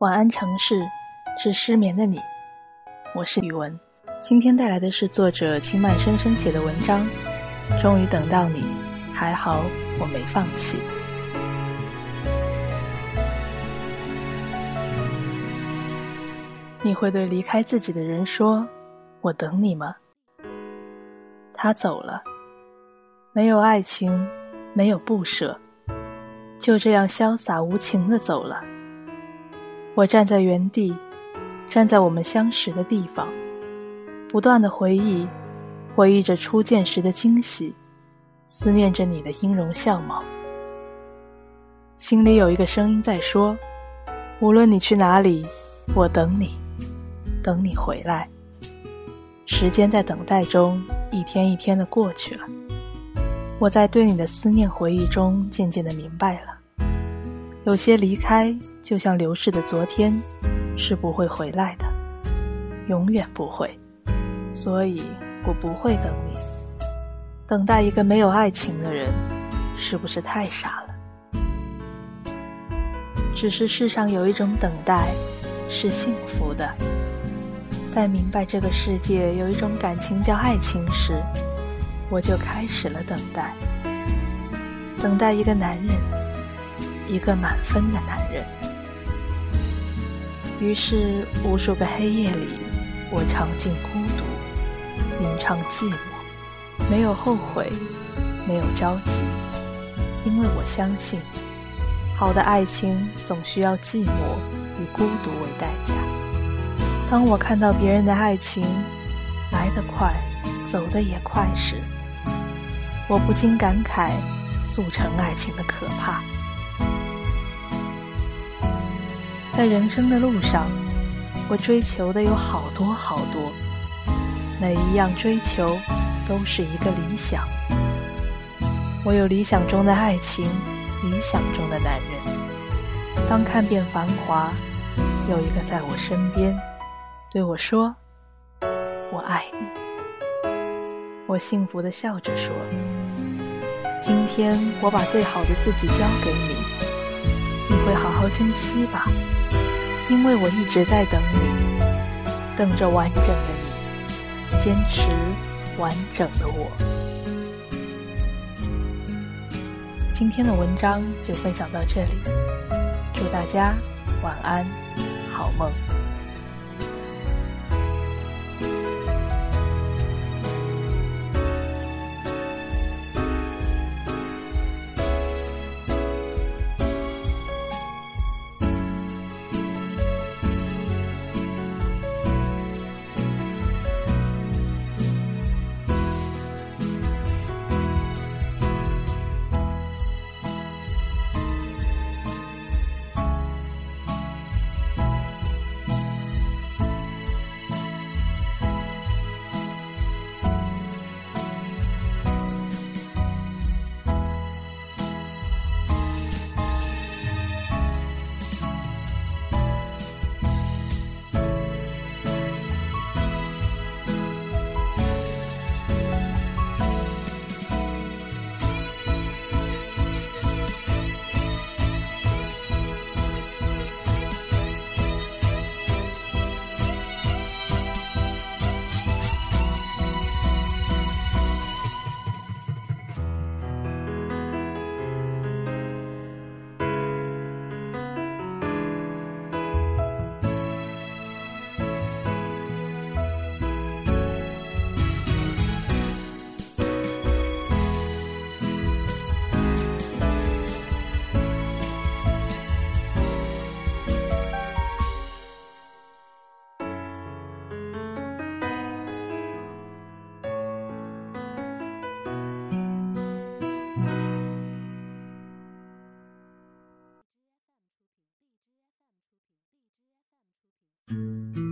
晚安，城市，致失眠的你。我是宇文，今天带来的是作者轻慢生生写的文章。终于等到你，还好我没放弃。你会对离开自己的人说：“我等你吗？”他走了，没有爱情，没有不舍，就这样潇洒无情的走了。我站在原地，站在我们相识的地方，不断的回忆，回忆着初见时的惊喜，思念着你的音容笑貌。心里有一个声音在说：无论你去哪里，我等你，等你回来。时间在等待中一天一天的过去了，我在对你的思念回忆中渐渐的明白了。有些离开，就像流逝的昨天，是不会回来的，永远不会。所以，我不会等你。等待一个没有爱情的人，是不是太傻了？只是世上有一种等待，是幸福的。在明白这个世界有一种感情叫爱情时，我就开始了等待。等待一个男人。一个满分的男人。于是，无数个黑夜里，我尝尽孤独，吟唱寂寞，没有后悔，没有着急，因为我相信，好的爱情总需要寂寞与孤独为代价。当我看到别人的爱情来得快，走得也快时，我不禁感慨速成爱情的可怕。在人生的路上，我追求的有好多好多，每一样追求都是一个理想。我有理想中的爱情，理想中的男人。当看遍繁华，有一个在我身边，对我说：“我爱你。”我幸福的笑着说：“今天我把最好的自己交给你，你会好好珍惜吧。”因为我一直在等你，等着完整的你，坚持完整的我。今天的文章就分享到这里，祝大家晚安，好梦。Música